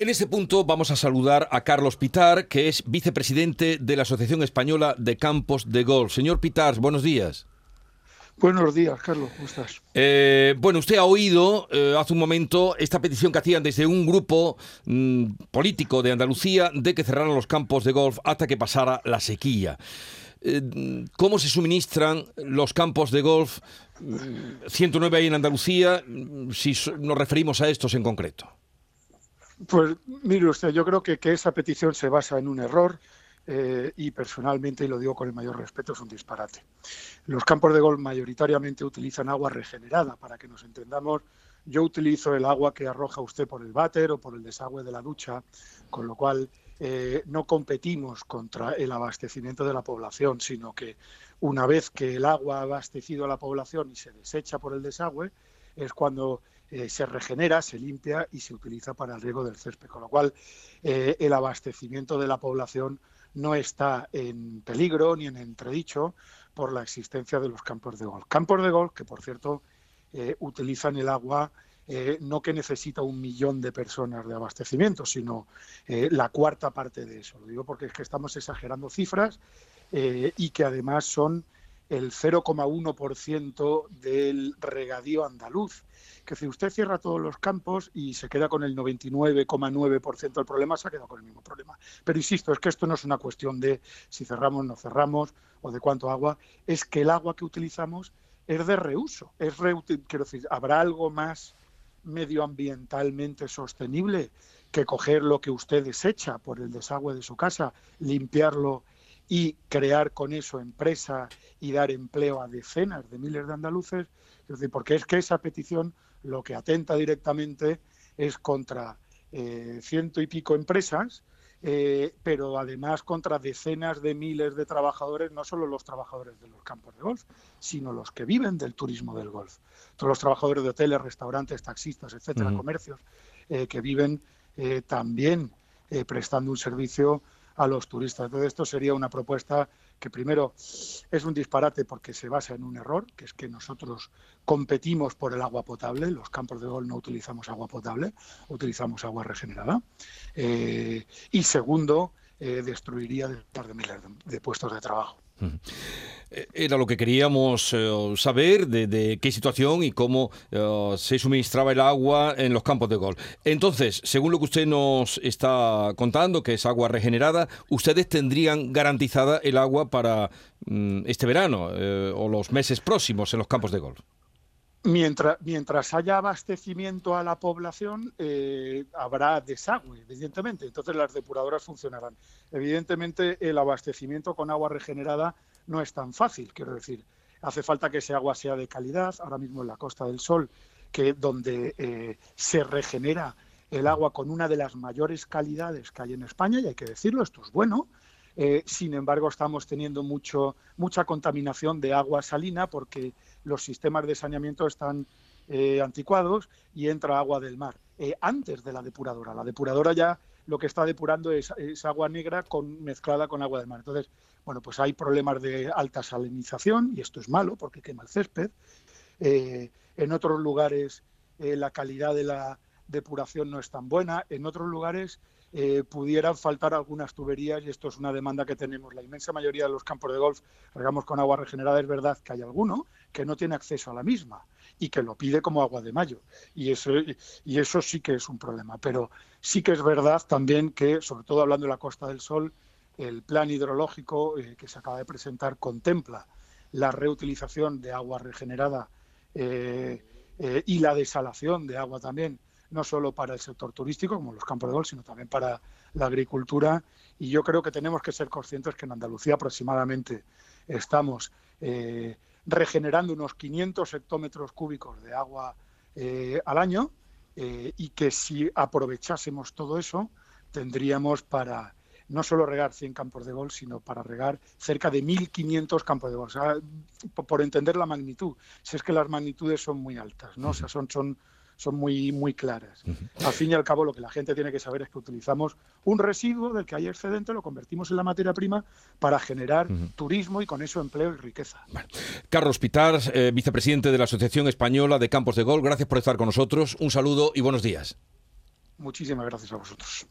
En este punto vamos a saludar a Carlos Pitar, que es vicepresidente de la Asociación Española de Campos de Golf. Señor Pitar, buenos días. Buenos días, Carlos, ¿cómo estás? Eh, bueno, usted ha oído eh, hace un momento esta petición que hacían desde un grupo mm, político de Andalucía de que cerraran los campos de golf hasta que pasara la sequía. Eh, ¿Cómo se suministran los campos de golf 109 mm, ahí en Andalucía mm, si nos referimos a estos en concreto? Pues mire usted, yo creo que, esa petición se basa en un error. Eh, y personalmente, y lo digo con el mayor respeto, es un disparate. Los campos de golf mayoritariamente utilizan agua regenerada, para que nos entendamos. Yo utilizo el agua que arroja usted por el váter o por el desagüe de la ducha, con lo cual eh, no competimos contra el abastecimiento de la población, sino que una vez que el agua ha abastecido a la población y se desecha por el desagüe, es cuando eh, se regenera, se limpia y se utiliza para el riego del césped, con lo cual el abastecimiento de la población no está en peligro ni en entredicho por la existencia de los campos de golf. Campos de golf que, por cierto, eh, utilizan el agua eh, no que necesita un millón de personas de abastecimiento, sino eh, la cuarta parte de eso. Lo digo porque es que estamos exagerando cifras y que además son el 0,1% del regadío andaluz. Que si usted cierra todos los campos y se queda con el 99,9% del problema, se ha quedado con el mismo problema. Pero insisto, es que esto no es una cuestión de si cerramos, no cerramos o de cuánto agua, es que el agua que utilizamos es de reuso. Es quiero decir, ¿habrá algo más medioambientalmente sostenible que coger lo que usted desecha por el desagüe de su casa, limpiarlo y crear con eso empresa y dar empleo a decenas de miles de andaluces, porque es que esa petición lo que atenta directamente es contra eh, ciento y pico empresas, eh, pero además contra decenas de miles de trabajadores, no solo los trabajadores de los campos de golf, sino los que viven del turismo del golf. Todos los trabajadores de hoteles, restaurantes, taxistas, etcétera, comercios, eh, que viven también prestando un servicio a los turistas. Entonces, esto sería una propuesta que primero es un disparate porque se basa en un error, que es que nosotros competimos por el agua potable, los campos de gol no utilizamos agua potable, utilizamos agua regenerada. Eh, y segundo, eh, destruiría de, de miles de puestos de trabajo. Eh, era lo que queríamos eh, saber de, qué situación y cómo eh, se suministraba el agua en los campos de golf. Entonces, según lo que usted nos está contando, que es agua regenerada, ustedes tendrían garantizada el agua para mm, este verano o los meses próximos en los campos de golf. Mientras, mientras haya abastecimiento a la población, habrá desagüe, evidentemente. Entonces las depuradoras funcionarán. Evidentemente el abastecimiento con agua regenerada no es tan fácil, quiero decir. Hace falta que ese agua sea de calidad. Ahora mismo en la Costa del Sol, que donde eh, se regenera el agua con una de las mayores calidades que hay en España, y hay que decirlo, esto es bueno. Eh, sin embargo, estamos teniendo mucho, mucha contaminación de agua salina porque los sistemas de saneamiento están eh, anticuados y entra agua del mar antes de la depuradora. La depuradora ya lo que está depurando es, agua negra con, mezclada con agua del mar. Entonces, bueno, pues hay problemas de alta salinización y esto es malo porque quema el césped. Eh, en otros lugares eh, la calidad de la depuración no es tan buena. En otros lugares eh, pudieran faltar algunas tuberías y esto es una demanda que tenemos. La inmensa mayoría de los campos de golf regamos con agua regenerada. Es verdad que hay alguno que no tiene acceso a la misma y que lo pide como agua de mayo. Y eso, y eso sí que es un problema. Pero sí que es verdad también que, sobre todo hablando de la Costa del Sol, el plan hidrológico eh, que se acaba de presentar contempla la reutilización de agua regenerada eh, eh, y la desalación de agua también, no solo para el sector turístico, como los campos de golf, sino también para la agricultura. Y yo creo que tenemos que ser conscientes que en Andalucía aproximadamente estamos regenerando unos 500 hectómetros cúbicos de agua eh, al año eh, y que si aprovechásemos todo eso, tendríamos para no solo regar 100 campos de golf, sino para regar cerca de 1.500 campos de golf. por entender la magnitud, si es que las magnitudes son muy altas, ¿no? O sea, son, son son muy, muy claras. Al fin y al cabo, lo que la gente tiene que saber es que utilizamos un residuo del que hay excedente, lo convertimos en la materia prima para generar turismo y con eso empleo y riqueza. Carlos Pitar, eh, vicepresidente de la Asociación Española de Campos de Gol, gracias por estar con nosotros. Un saludo y buenos días. Muchísimas gracias a vosotros.